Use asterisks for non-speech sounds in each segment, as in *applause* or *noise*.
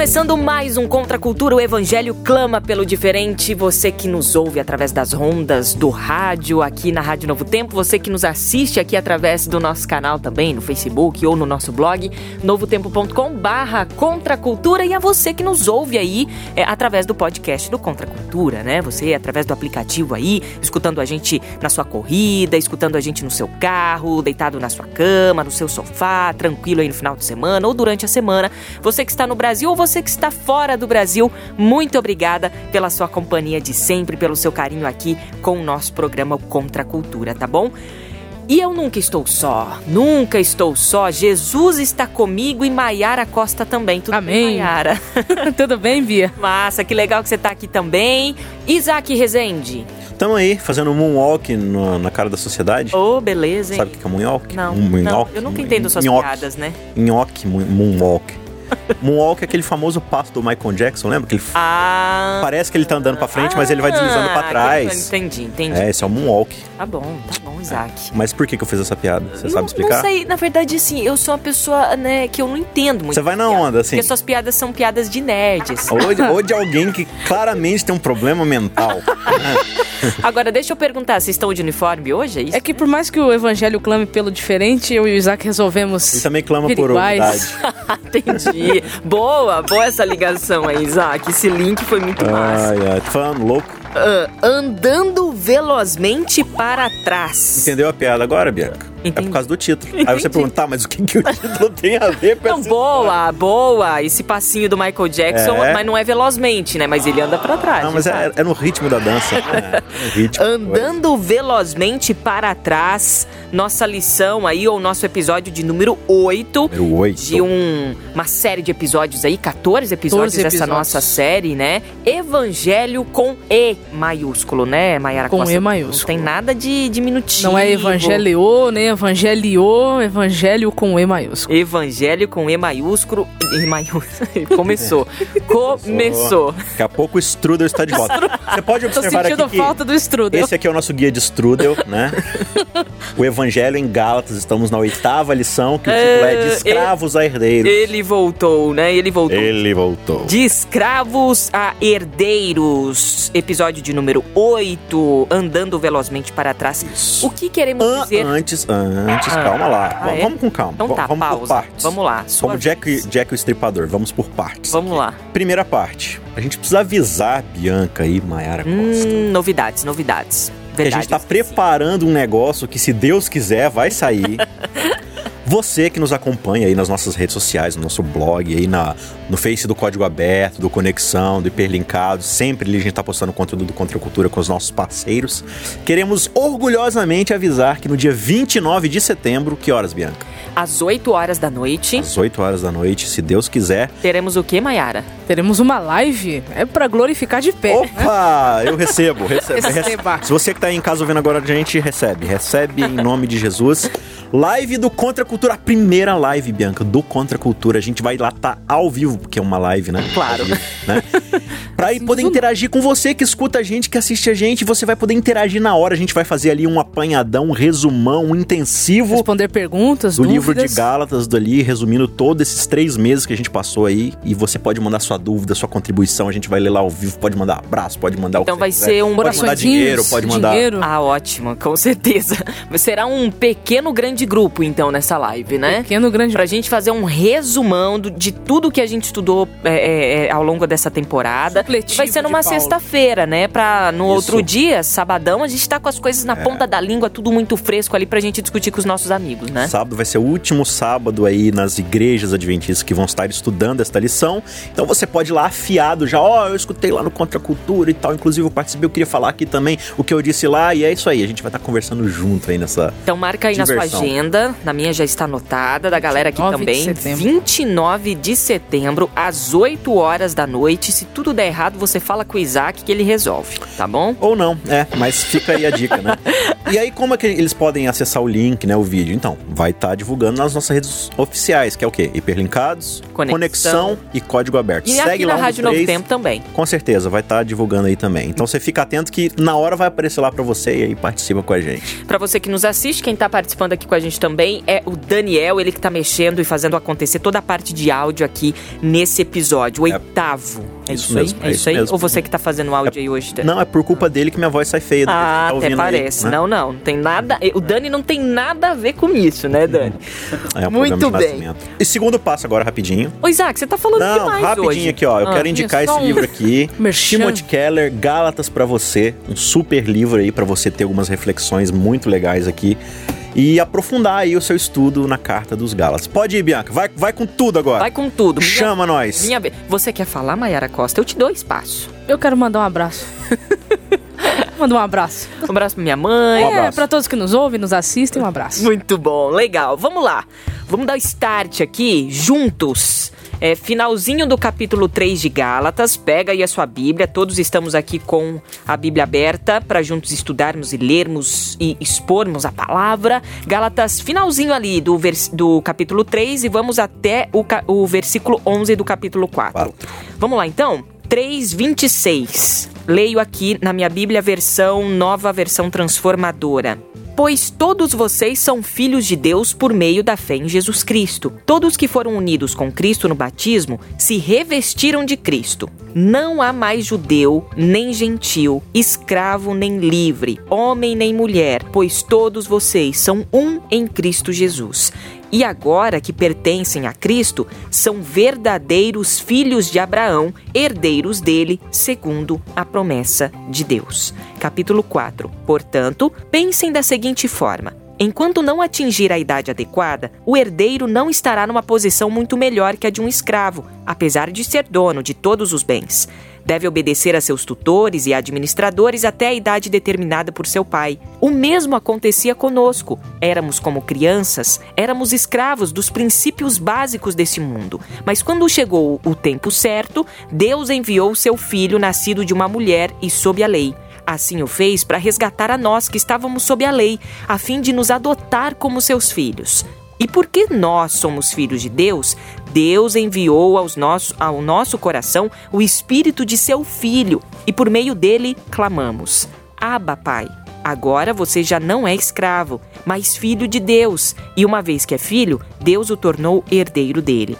Começando mais um Contra a Cultura, o Evangelho clama pelo diferente. Você que nos ouve através das ondas do rádio aqui na Rádio Novo Tempo, você que nos assiste aqui através do nosso canal também no Facebook ou no nosso blog novotempo.com/barra Contra a Cultura e a você que nos ouve aí é, através do podcast do Contra a Cultura, né? Você através do aplicativo aí, escutando a gente na sua corrida, escutando a gente no seu carro, deitado na sua cama, no seu sofá, tranquilo aí no final de semana ou durante a semana. Você que está no Brasil ou você que está fora do Brasil, muito obrigada pela sua companhia de sempre, pelo seu carinho aqui com o nosso programa Contra a Cultura, tá bom? E eu nunca estou só, nunca estou só. Jesus está comigo e Maiara Costa também. Tudo Amém. bem, Maiara? *laughs* Tudo bem, Bia? Massa, que legal que você está aqui também. Isaac Rezende. Estamos aí fazendo um moonwalk no- na cara da sociedade. Ô, oh, beleza, hein? Sabe o que é moonwalk? Não, Um não, moonwalk? eu nunca entendo suas Nhoque. piadas, né? Nhoque, moon- moonwalk. Moonwalk é aquele famoso passo do Michael Jackson, lembra? Que ele Ah... parece que ele tá andando pra frente, mas ele vai deslizando pra Ah, trás. Entendi, entendi. É, esse é o moonwalk. Tá bom, tá bom, Isaac. Mas por que, que eu fiz essa piada? Você Não- sabe explicar? Não sei, na verdade, assim, eu sou uma pessoa, né, que eu não entendo muito. Você vai na piada, onda, assim. Porque suas piadas são piadas de nerds. Ou de, ou de alguém que claramente tem um problema mental. *laughs* Agora, deixa eu perguntar, vocês estão de uniforme hoje, é isso? É que por mais que o evangelho clame pelo diferente, eu e o Isaac resolvemos. Ele também clama por iguais. unidade. *laughs* Entendi. Boa, boa essa ligação aí, Isaac. Esse link foi muito massa. Ai, ai, falando louco. Ah, andando velozmente para trás. Entendeu a piada agora, Bianca? É Entendi. por causa do título. Aí Entendi. você pergunta, tá, mas o que, que o título *laughs* tem a ver com Não, boa, boa. Esse passinho do Michael Jackson, É. mas não é velozmente, né? Mas ele anda para trás. Não, mas é, é no ritmo da dança. *laughs* É, no ritmo. Andando velozmente para trás, nossa lição aí, ou nosso episódio de número 8. Número 8. De um- uma série de episódios aí, 14 episódios 14 dessa episódios. nossa série, né? Evangelho com E maiúsculo, né, Mayara Com Costa? E maiúsculo. Não tem nada de diminutivo. Não é evangelho, nem evangelho, evangelho com E maiúsculo. Evangelho com E maiúsculo. E maiúsculo. *laughs* Começou. Começou. Daqui a pouco o Strudel está de volta. Você pode *laughs* Tô observar sentindo aqui falta do Strudel. Esse aqui é o nosso guia de Strudel, né? o Evangelho em Gálatas, estamos na oitava lição, que o título é De Escravos a Herdeiros. Ele voltou, né? Ele voltou. Ele voltou. De escravos a herdeiros. Episódio de número 8. Andando velozmente para trás. Isso. O que queremos An- dizer? antes, antes, Ah. calma lá. Ah, vamos, é? vamos com calma. Então tá, vamos por pausa. partes. Vamos lá. Como Jack. Jack o Estripador, vamos por partes. Vamos lá. Primeira parte. A gente precisa avisar Bianca e Mayara Costa. Hum, novidades, novidades. que a gente Verdade, tá preparando um negócio que, se Deus quiser, vai sair. *laughs* Você que nos acompanha aí nas nossas redes sociais, no nosso blog, aí na, no Face do Código Aberto, do Conexão, do Hiperlinkado, sempre ali a gente tá postando conteúdo do Contra a Cultura com os nossos parceiros. Queremos orgulhosamente avisar que no dia 29 de setembro, que horas, Bianca? Às 8 horas da noite, Às 8 horas da noite, se Deus quiser. teremos o que, Mayara? Teremos uma live, é pra glorificar de pé. né? Opa! Eu recebo, recebo. *laughs* Receba. Se você que tá aí em casa ouvindo agora a gente, recebe. Recebe em nome de Jesus. Live do Contra a Cultura, a primeira live, Bianca, do Contra a Cultura. A gente vai lá tá ao vivo, porque é uma live, né? Claro. Vivo, né? *laughs* Pra aí poder interagir com você que escuta a gente, que assiste a gente, você vai poder interagir na hora. A gente vai fazer ali um apanhadão, um resumão, um intensivo Responder perguntas, do dúvidas. livro de Gálatas dali, resumindo todos esses três meses que a gente passou aí. E você pode mandar sua dúvida, sua contribuição. A gente vai ler lá ao vivo, pode mandar abraço, pode mandar Então o que vai você ser quiser. um Pode mandar dinheiro, pode mandar. dinheiro. Ah, ótimo, com certeza. *laughs* Será um pequeno grande grupo, então, nessa live, né? Pequeno, grande. Pra gente fazer um resumão do- de tudo que a gente estudou é, é, é, ao longo dessa temporada. Supletivo vai ser numa sexta-feira, né? Pra no Isso. outro dia, sabadão, a gente tá com as coisas na ponta da língua, tudo muito fresco ali pra gente discutir com os nossos amigos, né? Sábado vai ser o último sábado aí nas igrejas adventistas que vão estar estudando esta lição. Então você pode ir lá afiado já, ó, eu escutei lá no Contra a Cultura e tal. Inclusive eu participei, eu queria falar aqui também o que eu disse lá. E é isso aí, a gente vai estar conversando junto aí nessa. Então marca aí na Diversão. sua agenda, na minha já está anotada, da galera aqui 29 de também. setembro. 29 de setembro, às 8 horas da noite. Se tudo der errado, você fala com o Isaac que ele resolve, tá bom? Ou não, é, mas fica aí a dica, né? *laughs* E aí, como é que eles podem acessar o link, né, o vídeo? Então, vai estar divulgando nas nossas redes oficiais, que é o quê? Hiperlinkados, Conexão. e código aberto. E Segue aqui lá na Rádio Novo. Tempo também. Com certeza, vai estar divulgando aí também. Então você fica atento que na hora vai aparecer lá pra você e aí participa com a gente. Pra você que nos assiste, quem tá participando aqui com a gente também é o Daniel, ele que tá mexendo e fazendo acontecer toda a parte de áudio aqui nesse episódio, o É. oitavo. É Isso isso, mesmo, aí? é É isso isso aí? mesmo. Ou você que tá fazendo áudio aí hoje, Dani? Não, é por culpa dele que minha voz sai feia. Ah, tá até ouvindo aí, parece. né? Não, não, não tem nada. O Dani não tem nada a ver com isso, né, Dani? É um Muito bem. nascimento. E segundo passo agora, rapidinho. Ô, Isaac, você tá falando Não, demais rapidinho hoje. aqui, ó. Eu Ah, quero indicar esse um livro aqui. *laughs* Timothy Keller, Gálatas pra você. Um super livro aí pra você ter algumas reflexões muito legais aqui. E aprofundar aí o seu estudo na carta dos Gálatas. Pode ir, Bianca. Vai, vai com tudo agora. Vai com tudo. Minha- Chama nós. Minha vez. Você quer falar, Mayara Costa? Eu te dou espaço. Eu quero mandar um abraço. *laughs* Mandar um abraço. Um abraço pra minha mãe. Um É, pra todos que nos ouvem, nos assistem, um abraço. Muito bom, legal. Vamos lá. Vamos dar start aqui, juntos. É, finalzinho do capítulo 3 de Gálatas. Pega aí a sua Bíblia. Todos estamos aqui com a Bíblia aberta para juntos estudarmos e lermos e expormos a palavra. Gálatas, finalzinho ali do, vers do capítulo 3 e vamos até o, o versículo 11 do capítulo 4. Quatro. Vamos lá então? 3:26. Leio aqui na minha Bíblia versão nova versão transformadora. Pois todos vocês são filhos de Deus por meio da fé em Jesus Cristo. Todos que foram unidos com Cristo no batismo se revestiram de Cristo. Não há mais judeu, nem gentil, escravo nem livre, homem nem mulher, pois todos vocês são um em Cristo Jesus. E agora que pertencem a Cristo, são verdadeiros filhos de Abraão, herdeiros dele, segundo a promessa de Deus. Capítulo 4. Portanto, pensem da seguinte forma: Enquanto não atingir a idade adequada, o herdeiro não estará numa posição muito melhor que a de um escravo, apesar de ser dono de todos os bens. Deve obedecer a seus tutores e administradores até a idade determinada por seu pai. O mesmo acontecia conosco. Éramos como crianças, éramos escravos dos princípios básicos desse mundo. Mas quando chegou o tempo certo, Deus enviou seu filho, nascido de uma mulher e sob a lei. Assim o fez para resgatar a nós que estávamos sob a lei, a fim de nos adotar como seus filhos. E porque nós somos filhos de Deus, Deus enviou aos nosso, ao nosso coração o espírito de seu filho, e por meio dele clamamos: Abba, Pai. Agora você já não é escravo, mas filho de Deus, e uma vez que é filho, Deus o tornou herdeiro dele.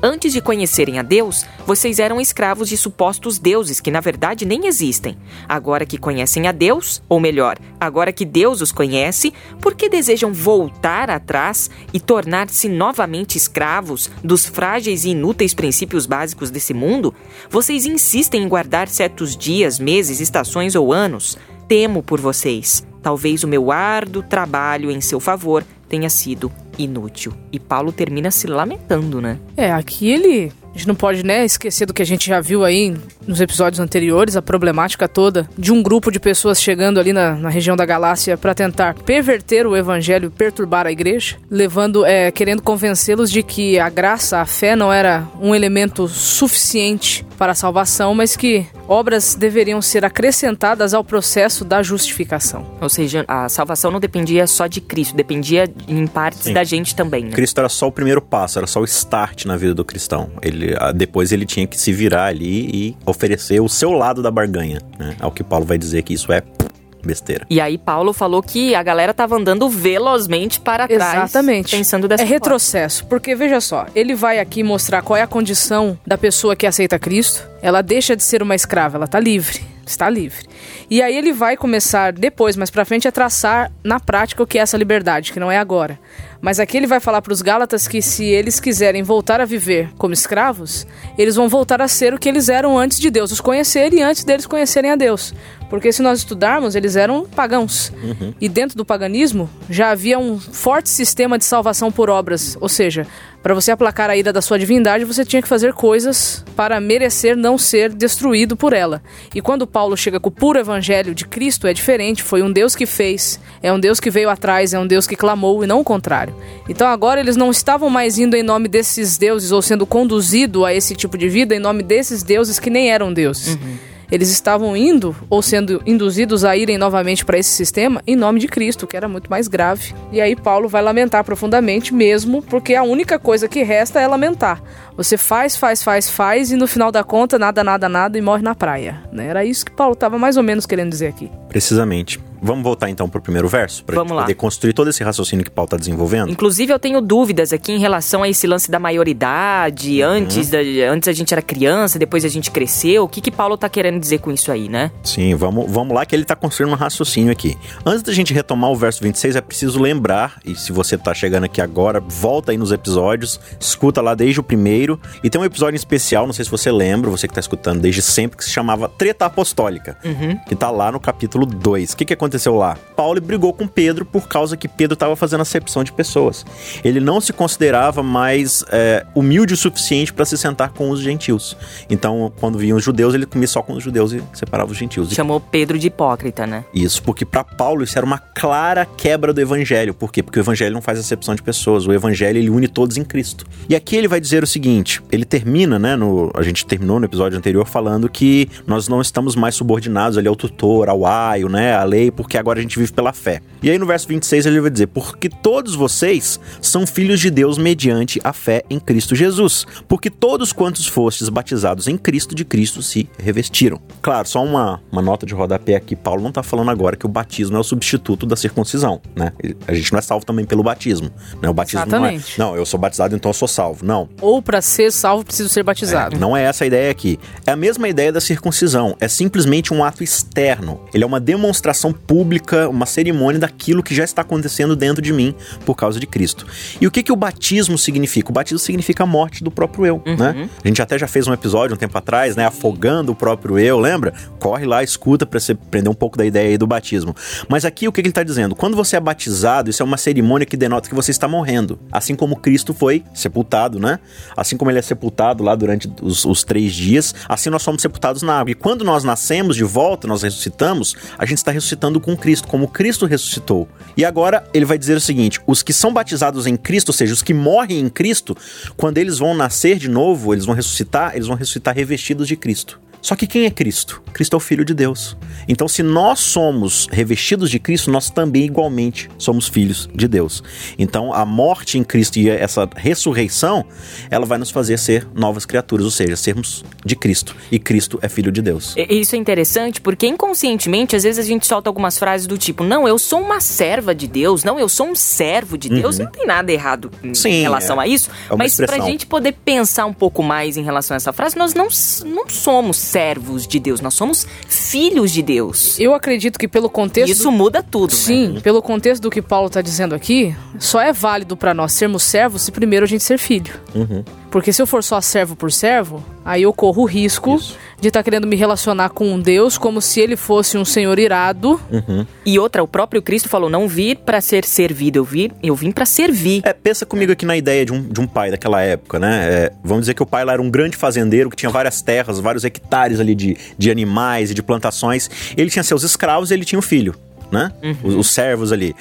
Antes de conhecerem a Deus, vocês eram escravos de supostos deuses que na verdade nem existem. Agora que conhecem a Deus, ou melhor, agora que Deus os conhece, por que desejam voltar atrás e tornar-se novamente escravos dos frágeis e inúteis princípios básicos desse mundo? Vocês insistem em guardar certos dias, meses, estações ou anos? Temo por vocês. Talvez o meu árduo trabalho em seu favor tenha sido inútil. E Paulo termina se lamentando, né? É, aqui ele. A gente não pode, né, esquecer do que a gente já viu aí nos episódios anteriores, a problemática toda de um grupo de pessoas chegando ali na, na região da Galácia para tentar perverter o evangelho, perturbar a igreja, levando, é, querendo convencê-los de que a graça, a fé não era um elemento suficiente para a salvação, mas que obras deveriam ser acrescentadas ao processo da justificação. Ou seja, a salvação não dependia só de Cristo, dependia em partes Sim. da gente também, né? Cristo era só o primeiro passo, era só o start na vida do cristão. Ele, ah, depois ele tinha que se virar ali e oferecer o seu lado da barganha. Né? Ao que Paulo vai dizer que isso é besteira. E aí Paulo falou que a galera tava andando velozmente para trás, Exatamente. pensando dessa é forma. retrocesso, porque veja só, ele vai aqui mostrar qual é a condição da pessoa que aceita Cristo. Ela deixa de ser uma escrava, ela tá livre, está livre. E aí ele vai começar depois, mais pra frente, a traçar na prática o que é essa liberdade, que não é agora. Mas aqui ele vai falar para os Gálatas que se eles quiserem voltar a viver como escravos, eles vão voltar a ser o que eles eram antes de Deus os conhecer e antes deles conhecerem a Deus. Porque se nós estudarmos, eles eram pagãos. E dentro do paganismo já havia um forte sistema de salvação por obras, ou seja, Para você aplacar a ira da sua divindade, você tinha que fazer coisas para merecer não ser destruído por ela. E quando Paulo chega com o puro evangelho de Cristo, é diferente. Foi um Deus que fez, é um Deus que veio atrás, é um Deus que clamou e não o contrário. Então agora eles não estavam mais indo em nome desses deuses ou sendo conduzido a esse tipo de vida em nome desses deuses que nem eram deuses. Uhum eles estavam indo ou sendo induzidos a irem novamente para esse sistema em nome de Cristo, que era muito mais grave. E aí Paulo vai lamentar profundamente mesmo, porque a única coisa que resta é lamentar. Você faz, faz, faz, faz e no final da conta nada, nada, nada e morre na praia. Né? Era isso que Paulo estava mais ou menos querendo dizer aqui. Precisamente. Vamos voltar então para o primeiro verso? Para poder construir todo esse raciocínio que Paulo está desenvolvendo? Inclusive, eu tenho dúvidas aqui em relação a esse lance da maioridade. Uhum. Antes, da, antes a gente era criança, depois a gente cresceu. O que, que Paulo está querendo dizer com isso aí, né? Sim, vamos, vamos lá que ele está construindo um raciocínio aqui. Antes da gente retomar o verso 26, é preciso lembrar, e se você está chegando aqui agora, volta aí nos episódios, escuta lá desde o primeiro. E tem um episódio especial, não sei se você lembra, você que está escutando desde sempre, que se chamava Treta Apostólica, uhum. que está lá no capítulo 2. O que, que aconteceu lá? Paulo brigou com Pedro por causa que Pedro estava fazendo acepção de pessoas. Ele não se considerava mais é, humilde o suficiente para se sentar com os gentios. Então, quando vinham os judeus, ele comia só com os judeus e separava os gentios. Chamou Pedro de hipócrita, né? Isso, porque para Paulo isso era uma clara quebra do evangelho. Por quê? Porque o evangelho não faz acepção de pessoas. O evangelho ele une todos em Cristo. E aqui ele vai dizer o seguinte: ele termina, né? No, a gente terminou no episódio anterior falando que nós não estamos mais subordinados ali ao tutor, ao aio, né? À lei, porque agora a gente vive pela fé. E aí no verso 26 ele vai dizer: Porque todos vocês são filhos de Deus mediante a fé em Cristo Jesus. Porque todos quantos fostes batizados em Cristo, de Cristo se revestiram. Claro, só uma, uma nota de rodapé aqui: Paulo não está falando agora que o batismo é o substituto da circuncisão, né? A gente não é salvo também pelo batismo. Né? O batismo Exatamente. não é. Não, eu sou batizado, então eu sou salvo. Não. Ou para ser salvo, preciso ser batizado. É, não é essa a ideia aqui. É a mesma ideia da circuncisão. É simplesmente um ato externo. Ele é uma demonstração pública, uma cerimônia daquilo que já está acontecendo dentro de mim por causa de Cristo. E o que, que o batismo significa? O batismo significa a morte do próprio eu, uhum. né? A gente até já fez um episódio um tempo atrás, né? Afogando o próprio eu, lembra? Corre lá, escuta para você aprender um pouco da ideia aí do batismo. Mas aqui o que, que ele está dizendo? Quando você é batizado, isso é uma cerimônia que denota que você está morrendo. Assim como Cristo foi sepultado, né? Assim como ele é sepultado lá durante os, os três dias, assim nós somos sepultados na água. E quando nós nascemos de volta, nós ressuscitamos, a gente está ressuscitando com Cristo, como Cristo ressuscitou. E agora ele vai dizer o seguinte: os que são batizados em Cristo, ou seja, os que morrem em Cristo, quando eles vão nascer de novo, eles vão ressuscitar, eles vão ressuscitar revestidos de Cristo. Só que quem é Cristo? Cristo é o Filho de Deus. Então, se nós somos revestidos de Cristo, nós também igualmente somos filhos de Deus. Então, a morte em Cristo e essa ressurreição, ela vai nos fazer ser novas criaturas, ou seja, sermos de Cristo. E Cristo é Filho de Deus. Isso é interessante porque inconscientemente, às vezes a gente solta algumas frases do tipo: Não, eu sou uma serva de Deus, não, eu sou um servo de Deus. Uhum. Não tem nada errado em, Sim, em relação é, a isso. É mas expressão. pra gente poder pensar um pouco mais em relação a essa frase, nós não, não somos servos de Deus, nós somos filhos de Deus. Eu acredito que pelo contexto. Isso muda tudo. Né? Sim, né? pelo contexto do que Paulo está dizendo aqui, só é válido para nós sermos servos se primeiro a gente ser filho. Uhum. Porque se eu for só servo por servo, aí eu corro o risco Isso. de estar tá querendo me relacionar com um Deus como se ele fosse um senhor irado. Uhum. E outra, o próprio Cristo falou: não vir para ser servido, eu vim, eu vim para servir. É, pensa comigo aqui na ideia de um, de um pai daquela época, né? É, vamos dizer que o pai lá era um grande fazendeiro que tinha várias terras, vários hectares ali de, de animais e de plantações. Ele tinha seus escravos e ele tinha o um filho, né? Uhum. Os, os servos ali.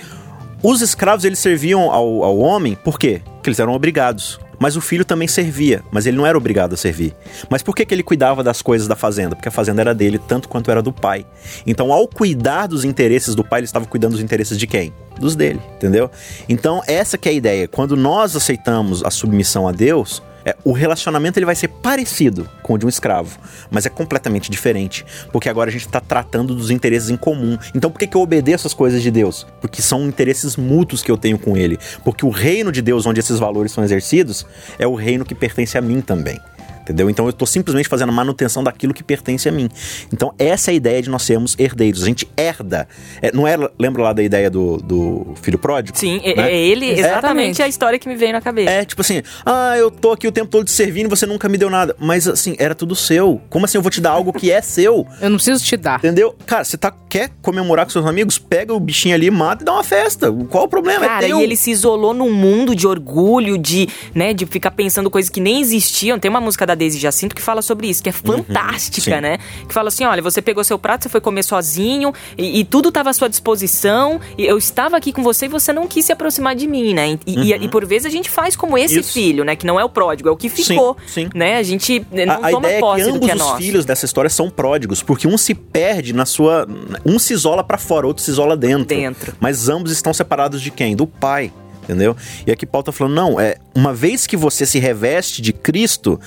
Os escravos eles serviam ao, ao homem por quê? Porque eles eram obrigados. Mas o filho também servia, mas ele não era obrigado a servir. Mas por que, que ele cuidava das coisas da fazenda? Porque a fazenda era dele tanto quanto era do pai. Então, ao cuidar dos interesses do pai, ele estava cuidando dos interesses de quem? Dos dele, entendeu? Então, essa que é a ideia. Quando nós aceitamos a submissão a Deus, é, o relacionamento ele vai ser parecido com o de um escravo, mas é completamente diferente, porque agora a gente está tratando dos interesses em comum. Então por que, que eu obedeço as coisas de Deus? Porque são interesses mútuos que eu tenho com Ele. Porque o reino de Deus, onde esses valores são exercidos, é o reino que pertence a mim também. Entendeu? Então eu tô simplesmente fazendo a manutenção daquilo que pertence a mim. Então essa é a ideia de nós sermos herdeiros. A gente herda. É, não é, lembra lá da ideia do, do filho pródigo? Sim, é, né? é ele exatamente, exatamente a história que me veio na cabeça. É, tipo assim, ah, eu tô aqui o tempo todo te servindo e você nunca me deu nada. Mas assim, era tudo seu. Como assim eu vou te dar algo que é seu? *laughs* Eu não preciso te dar. Entendeu? Cara, você tá, quer comemorar com seus amigos? Pega o bichinho ali, mata e dá uma festa. Qual o problema? É Cara, é e ele se isolou num mundo de orgulho, de, né, de ficar pensando coisas que nem existiam. Tem uma música da Daisy Jacinto que fala sobre isso, que é uhum, fantástica, uhum, né? Que fala assim: olha, você pegou seu prato, você foi comer sozinho e, e tudo estava à sua disposição. E eu estava aqui com você e você não quis se aproximar de mim, né? E, uhum. e, e por vezes a gente faz como esse isso. filho, né? Que não é o pródigo, é o que ficou. Sim, sim. Né? A gente não a, toma a ideia posse é que ambos do que é os nosso. filhos dessa história são pródigos, porque um se perde na sua. Um se isola para fora, outro se isola dentro. Dentro. Mas ambos estão separados de quem? Do pai entendeu? E aqui Paulo tá falando, não, é uma vez que você se reveste de Cristo,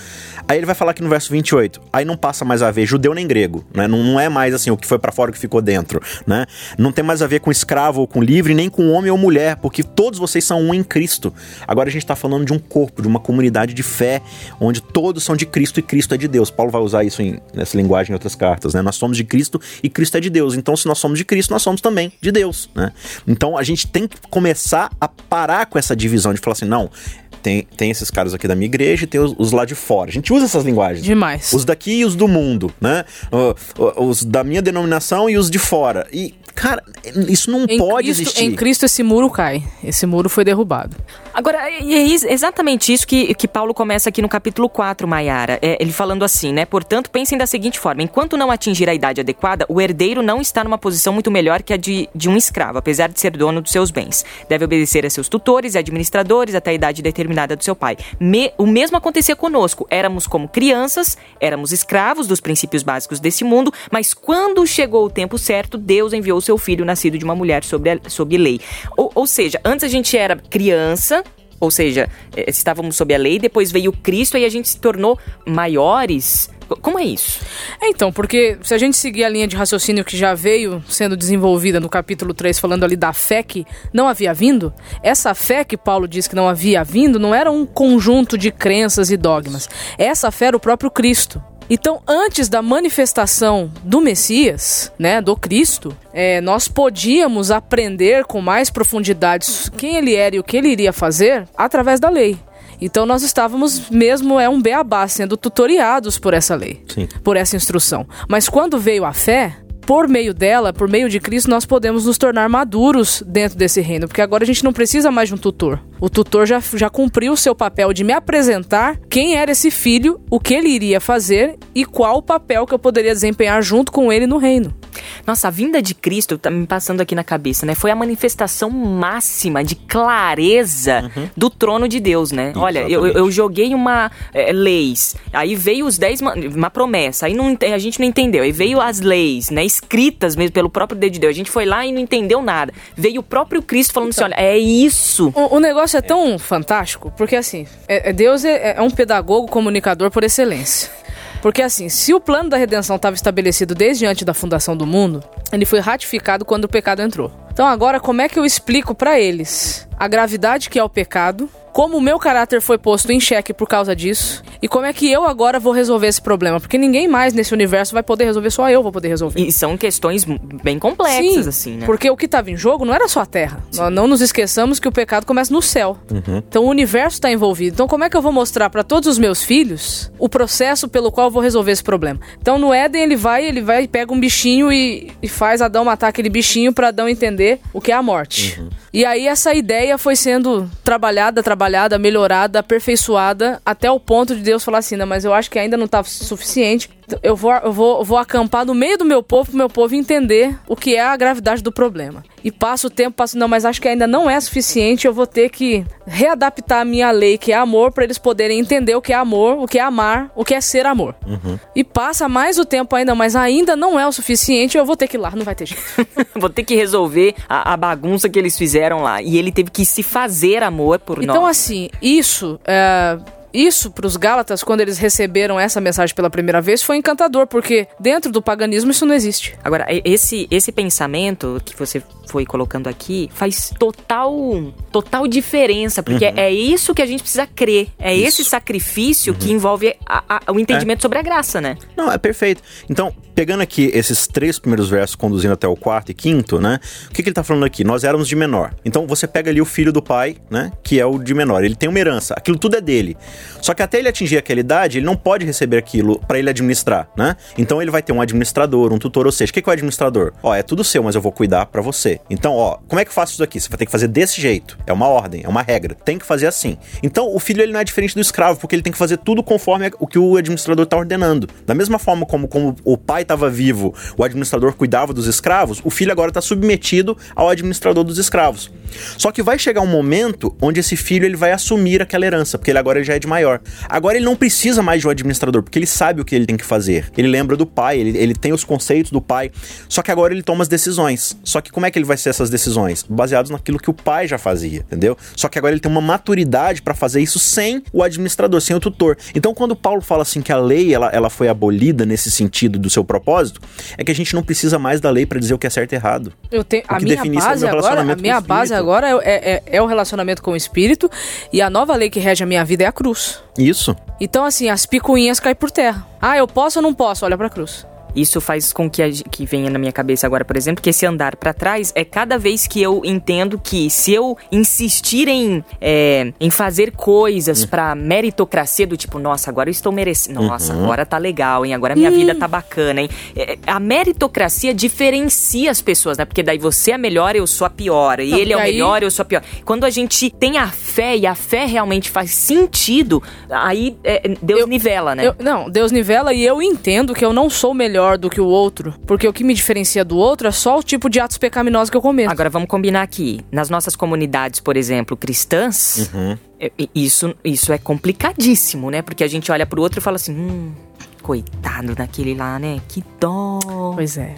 aí ele vai falar aqui no verso 28, aí não passa mais a ver judeu nem grego, né? Não, não é mais assim o que foi para fora o que ficou dentro, né? Não tem mais a ver com escravo ou com livre, nem com homem ou mulher, porque todos vocês são um em Cristo. Agora a gente tá falando de um corpo, de uma comunidade de fé, onde todos são de Cristo e Cristo é de Deus. Paulo vai usar isso em, nessa linguagem em outras cartas, né? Nós somos de Cristo e Cristo é de Deus. Então, se nós somos de Cristo, nós somos também de Deus, né? Então, a gente tem que começar a parar com essa divisão de falar assim, não, tem, tem esses caras aqui da minha igreja e tem os, os, lá de fora. A gente usa essas linguagens. Demais. Os daqui e os do mundo, né? Os da minha denominação e os de fora. E, cara, isso não em pode Cristo, existir. Em Cristo esse muro cai. Esse muro foi derrubado. Agora, e é exatamente isso que, que Paulo começa aqui no capítulo 4, Maiara. É, ele falando assim, né? Portanto, pensem da seguinte forma: enquanto não atingir a idade adequada, o herdeiro não está numa posição muito melhor que a de, de um escravo, apesar de ser dono dos seus bens. Deve obedecer a seus tutores e administradores até a idade determinada do seu pai. Me, o mesmo acontecia conosco. Éramos como crianças, éramos escravos dos princípios básicos desse mundo, mas quando chegou o tempo certo, Deus enviou seu filho nascido de uma mulher sob, a, sob lei. Ou, ou seja, antes a gente era criança, ou seja, eh, estávamos sob a lei, depois veio Cristo e a gente se tornou maiores. Como é isso? É, então, porque se a gente seguir a linha de raciocínio que já veio sendo desenvolvida no capítulo 3, falando ali da fé que não havia vindo, essa fé que Paulo diz que não havia vindo não era um conjunto de crenças e dogmas. Essa fé era o próprio Cristo. Então, antes da manifestação do Messias, né, do Cristo, é, nós podíamos aprender com mais profundidade quem ele era e o que ele iria fazer através da lei. Então nós estávamos mesmo é um beabá sendo tutoriados por essa lei, Sim. por essa instrução. Mas quando veio a fé, por meio dela, por meio de Cristo, nós podemos nos tornar maduros dentro desse reino, porque agora a gente não precisa mais de um tutor. O tutor já, já cumpriu o seu papel de me apresentar quem era esse filho, o que ele iria fazer e qual o papel que eu poderia desempenhar junto com ele no reino. Nossa, a vinda de Cristo tá me passando aqui na cabeça, né? Foi a manifestação máxima de clareza uhum. do trono de Deus, né? Olha, eu, eu, joguei uma é, leis, aí veio os dez, uma promessa, aí não, a gente não entendeu, aí veio as leis, né? Escritas mesmo pelo próprio dedo de Deus. A gente foi lá e não entendeu nada. Veio o próprio Cristo falando então, assim: olha, é isso. O, o negócio é tão fantástico, porque assim, é, é Deus é, é um pedagogo comunicador por excelência. Porque assim, se o plano da redenção estava estabelecido desde antes da fundação do mundo, ele foi ratificado quando o pecado entrou. Então agora como é que eu explico para eles a gravidade que é o pecado, como o meu caráter foi posto em xeque por causa disso e como é que eu agora vou resolver esse problema, porque ninguém mais nesse universo vai poder resolver, só eu vou poder resolver. E são questões bem complexas, Sim, assim, né? Porque o que estava em jogo não era só a Terra. Nós não nos esqueçamos que o pecado começa no céu. Uhum. Então o universo está envolvido. Então como é que eu vou mostrar para todos os meus filhos o processo pelo qual eu vou resolver esse problema? Então no Éden ele vai, ele vai pega um bichinho e, e faz Adão matar aquele bichinho para Adão entender o que é a morte. Uhum. E aí essa ideia foi sendo trabalhada, trabalhada, melhorada, aperfeiçoada até o ponto de Deus falar assim, não, mas eu acho que ainda não está suficiente. Eu vou, eu vou, vou acampar no meio do meu povo para o meu povo entender o que é a gravidade do problema. E passa o tempo, passa, não, mas acho que ainda não é suficiente, eu vou ter que readaptar a minha lei, que é amor, para eles poderem entender o que é amor, o que é amar, o que é ser amor. Uhum. E passa mais o tempo ainda, mas ainda não é o suficiente, eu vou ter que ir lá, não vai ter jeito. *laughs* vou ter que resolver a, a, bagunça que eles fizeram lá. E ele teve que se fazer amor por então, nós. Então, assim, isso. É isso para os Gálatas, quando eles receberam essa mensagem pela primeira vez, foi encantador, porque dentro do paganismo isso não existe. Agora, esse, esse pensamento que você foi colocando aqui faz total, total diferença, porque uhum. é isso que a gente precisa crer. É isso. esse sacrifício uhum. que envolve a, a, o entendimento é. sobre a graça, né? Não, é perfeito. Então, pegando aqui esses três primeiros versos, conduzindo até o quarto e quinto, né? O que, que ele tá falando aqui? Nós éramos de menor. Então, você pega ali o filho do pai, né? Que é o de menor. Ele tem uma herança. Aquilo tudo é dele. Só que até ele atingir aquela idade, ele não pode receber aquilo para ele administrar, né? Então, ele vai ter um administrador, um tutor. Ou seja, o que, que é o administrador? Ó, é tudo seu, mas eu vou cuidar para você. Então, ó, como é que eu faço isso aqui? Você vai ter que fazer desse jeito. É uma ordem, é uma regra. Tem que fazer assim. Então, o filho ele não é diferente do escravo, porque ele tem que fazer tudo conforme o que o administrador está ordenando. Da mesma forma como, como o pai estava vivo, o administrador cuidava dos escravos, o filho agora está submetido ao administrador dos escravos. Só que vai chegar um momento onde esse filho ele vai assumir aquela herança, porque ele agora já é de maior. Agora ele não precisa mais de um administrador, porque ele sabe o que ele tem que fazer. Ele lembra do pai, ele, ele tem os conceitos do pai. Só que agora ele toma as decisões. Só que como é que ele vai ser essas decisões? Baseados naquilo que o pai já fazia, entendeu? Só que agora ele tem uma maturidade para fazer isso sem o administrador, sem o tutor. Então, quando Paulo fala assim que a lei ela, ela foi abolida nesse sentido do seu propósito, é que a gente não precisa mais da lei para dizer o que é certo e errado. Eu tenho a minha base é agora, a minha base agora é, é, é o relacionamento com o Espírito e a nova lei que rege a minha vida é a cruz. Isso. Então, assim, as picuinhas caem por terra. Ah, eu posso ou não posso? Olha pra cruz. Isso faz com que, a, que venha na minha cabeça agora, por exemplo, que esse andar para trás é cada vez que eu entendo que se eu insistir em, é, em fazer coisas uhum. pra meritocracia do tipo, nossa, agora eu estou merecendo. Nossa, uhum. agora tá legal, hein? Agora minha uhum. vida tá bacana, hein? É, a meritocracia diferencia as pessoas, né? Porque daí você é melhor, eu sou a pior. E Não, ele é o aí... melhor, eu sou a pior. Quando a gente tem a fé e a fé realmente faz sentido, aí é, Deus eu, nivela, né? Eu, não, Deus nivela e eu entendo que eu não sou melhor melhor do que o outro, porque o que me diferencia do outro é só o tipo de atos pecaminosos que eu cometo. Agora vamos combinar aqui. Nas nossas comunidades, por exemplo, cristãs, uhum. Isso, isso é complicadíssimo, né? Porque a gente olha pro outro e fala assim: hum, coitado daquele lá, né? Que dó. Pois é.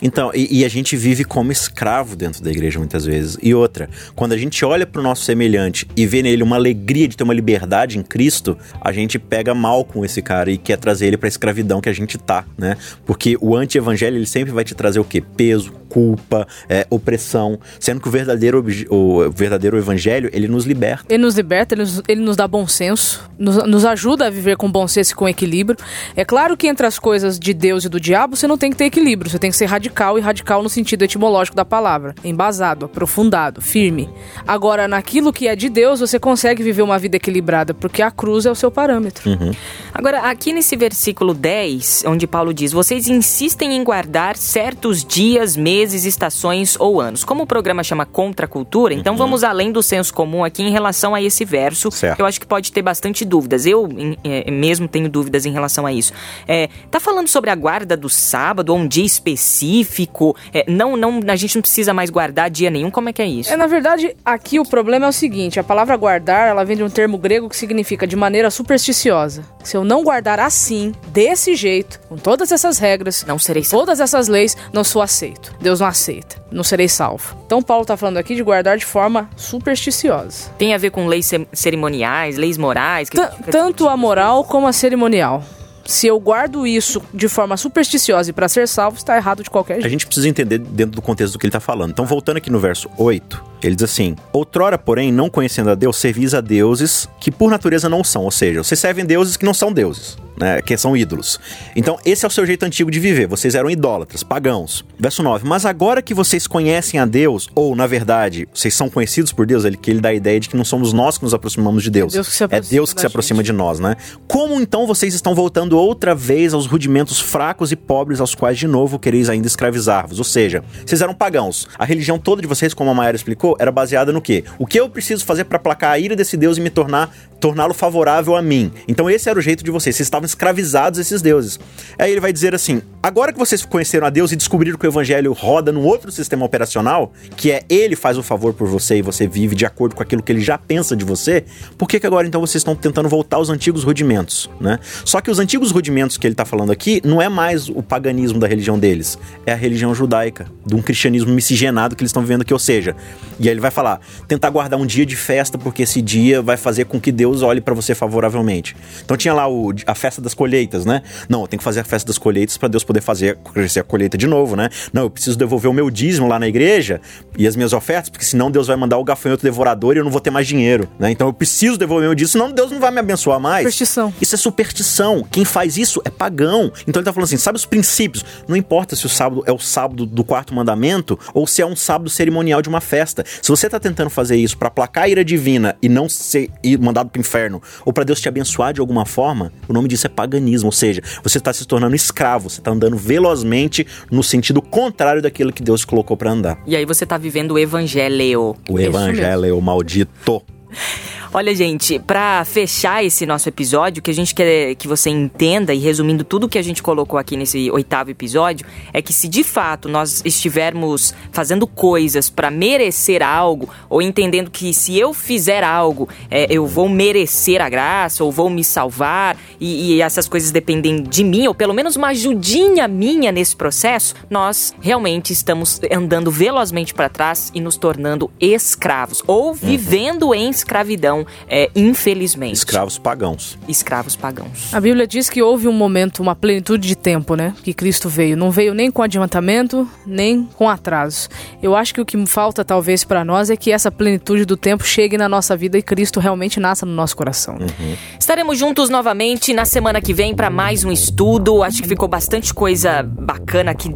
Então, e, e, a gente vive como escravo dentro da igreja muitas vezes. E outra, quando a gente olha para o nosso semelhante e vê nele uma alegria de ter uma liberdade em Cristo, a gente pega mal com esse cara e quer trazer ele para a escravidão que a gente tá, né? Porque o anti-evangelho ele sempre vai te trazer o quê? Peso, culpa, é, opressão, sendo que o verdadeiro, o verdadeiro evangelho ele nos liberta. Ele nos liberta, ele nos, ele nos dá bom senso, nos, nos ajuda a viver com bom senso e com equilíbrio. É claro que entre as coisas de Deus e do diabo você não tem que ter equilíbrio, você tem que ser radical radical e radical no sentido etimológico da palavra, embasado, aprofundado, firme. Agora, naquilo que é de Deus, você consegue viver uma vida equilibrada, porque a cruz é o seu parâmetro. Uhum. Agora, aqui nesse versículo 10, onde Paulo diz: Vocês insistem em guardar certos dias, meses, estações ou anos. Como o programa chama Contra a Cultura, então uhum. vamos além do senso comum aqui em relação a esse verso, certo. eu acho que pode ter bastante dúvidas. Eu em, é, mesmo tenho dúvidas em relação a isso. É, tá falando sobre a guarda do sábado ou um dia específico? Específico? É, não, não, a gente não precisa mais guardar dia nenhum? Como é que é isso? É, na verdade, aqui o problema é o seguinte: a palavra guardar, ela vem de um termo grego que significa de maneira supersticiosa. Se eu não guardar assim, desse jeito, com todas essas regras, não serei salvo. todas essas leis, não sou aceito. Deus não aceita. Não serei salvo. Então Paulo está falando aqui de guardar de forma supersticiosa. Tem a ver com leis cerimoniais, leis morais? Tanto a moral como a cerimonial se eu guardo isso de forma supersticiosa e para ser salvo, está errado de qualquer jeito. A gente precisa entender dentro do contexto do que ele está falando. Então, voltando aqui no verso 8, ele diz assim: Outrora, porém, não conhecendo a Deus, servis a deuses que por natureza não são. Ou seja, vocês servem deuses que não são deuses né, que são ídolos. Então, esse é o seu jeito antigo de viver. Vocês eram idólatras, pagãos. Verso 9. Mas agora que vocês conhecem a Deus, ou na verdade, vocês são conhecidos por Deus, ele que ele dá a ideia de que não somos nós que nos aproximamos de Deus. É Deus que se aproxima, é Deus que se aproxima de nós, né? Como então vocês estão voltando outra vez aos rudimentos fracos e pobres aos quais de novo quereis ainda escravizar-vos? Ou seja, vocês eram pagãos. A religião toda de vocês, como a Mayara explicou, era baseada no quê? O que eu preciso fazer para placar a ira desse Deus e me tornar torná-lo favorável a mim? Então esse era o jeito de vocês. Vocês estavam estavam escravizados esses deuses. Aí ele vai dizer assim: agora que vocês conheceram a Deus e descobriram que o evangelho roda num outro sistema operacional, que é ele faz o favor por você e você vive de acordo com aquilo que ele já pensa de você, por que, que agora então vocês estão tentando voltar aos antigos rudimentos, né? Só que os antigos rudimentos que ele está falando aqui não é mais o paganismo da religião deles, é a religião judaica, de um cristianismo miscigenado que eles estão vivendo aqui, ou seja, e aí ele vai falar, tentar guardar um dia de festa porque esse dia vai fazer com que Deus olhe para você favoravelmente. Então tinha lá o, a festa das colheitas, né? Não, eu tenho que fazer a festa das colheitas para Deus poder fazer crescer a colheita de novo, né? Não, eu preciso devolver o meu dízimo lá na igreja e as minhas ofertas, porque senão Deus vai mandar o gafanhoto devorador e eu não vou ter mais dinheiro, né? Então eu preciso devolver o meu dízimo, senão Deus não vai me abençoar mais. Superstição. Isso é superstição. Quem faz isso é pagão. Então ele tá falando assim, sabe os princípios? Não importa se o sábado é o sábado do quarto mandamento ou se é um sábado cerimonial de uma festa. Se você tá tentando fazer isso para placar a ira divina e não ser mandado pro inferno ou para Deus te abençoar de alguma forma, o nome disso é paganismo, ou seja, você está se tornando escravo, você está andando velozmente no sentido contrário daquilo que Deus colocou para andar. E aí você está vivendo o evangelho. O evangelho maldito. *laughs* Olha, gente, para fechar esse nosso episódio, que a gente quer que você entenda e resumindo tudo que a gente colocou aqui nesse oitavo episódio, é que se de fato nós estivermos fazendo coisas para merecer algo, ou entendendo que se eu fizer algo, é, eu vou merecer a graça, ou vou me salvar, e, e essas coisas dependem de mim, ou pelo menos uma ajudinha minha nesse processo, nós realmente estamos andando velozmente para trás e nos tornando escravos, ou uhum. vivendo em escravidão é, infelizmente. Escravos pagãos. Escravos pagãos. A Bíblia diz que houve um momento, uma plenitude de tempo, né? Que Cristo veio. Não veio nem com adiantamento, nem com atraso. Eu acho que o que falta, talvez, para nós é que essa plenitude do tempo chegue na nossa vida e Cristo realmente nasça no nosso coração. Uhum. Estaremos juntos novamente na semana que vem para mais um estudo. Acho que ficou bastante coisa bacana aqui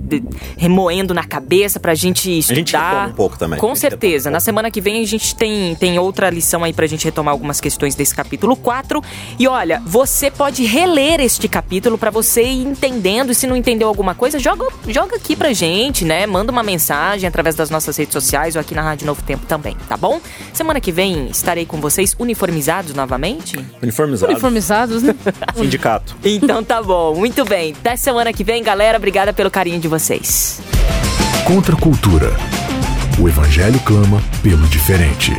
remoendo na cabeça pra gente estudar. A gente um pouco também. Com certeza. Um na semana que vem a gente tem, tem outra lição aí pra gente retomar algumas questões desse capítulo 4. E olha, você pode reler este capítulo para você ir entendendo. E se não entendeu alguma coisa, joga, joga aqui pra gente, né? Manda uma mensagem através das nossas redes sociais ou aqui na Rádio Novo Tempo também, tá bom? Semana que vem estarei com vocês uniformizados novamente. Uniformizados. Uniformizados, né? *laughs* Sindicato. Então tá bom, muito bem. Até semana que vem, galera. Obrigada pelo carinho de vocês. Contra a cultura. O Evangelho clama pelo diferente.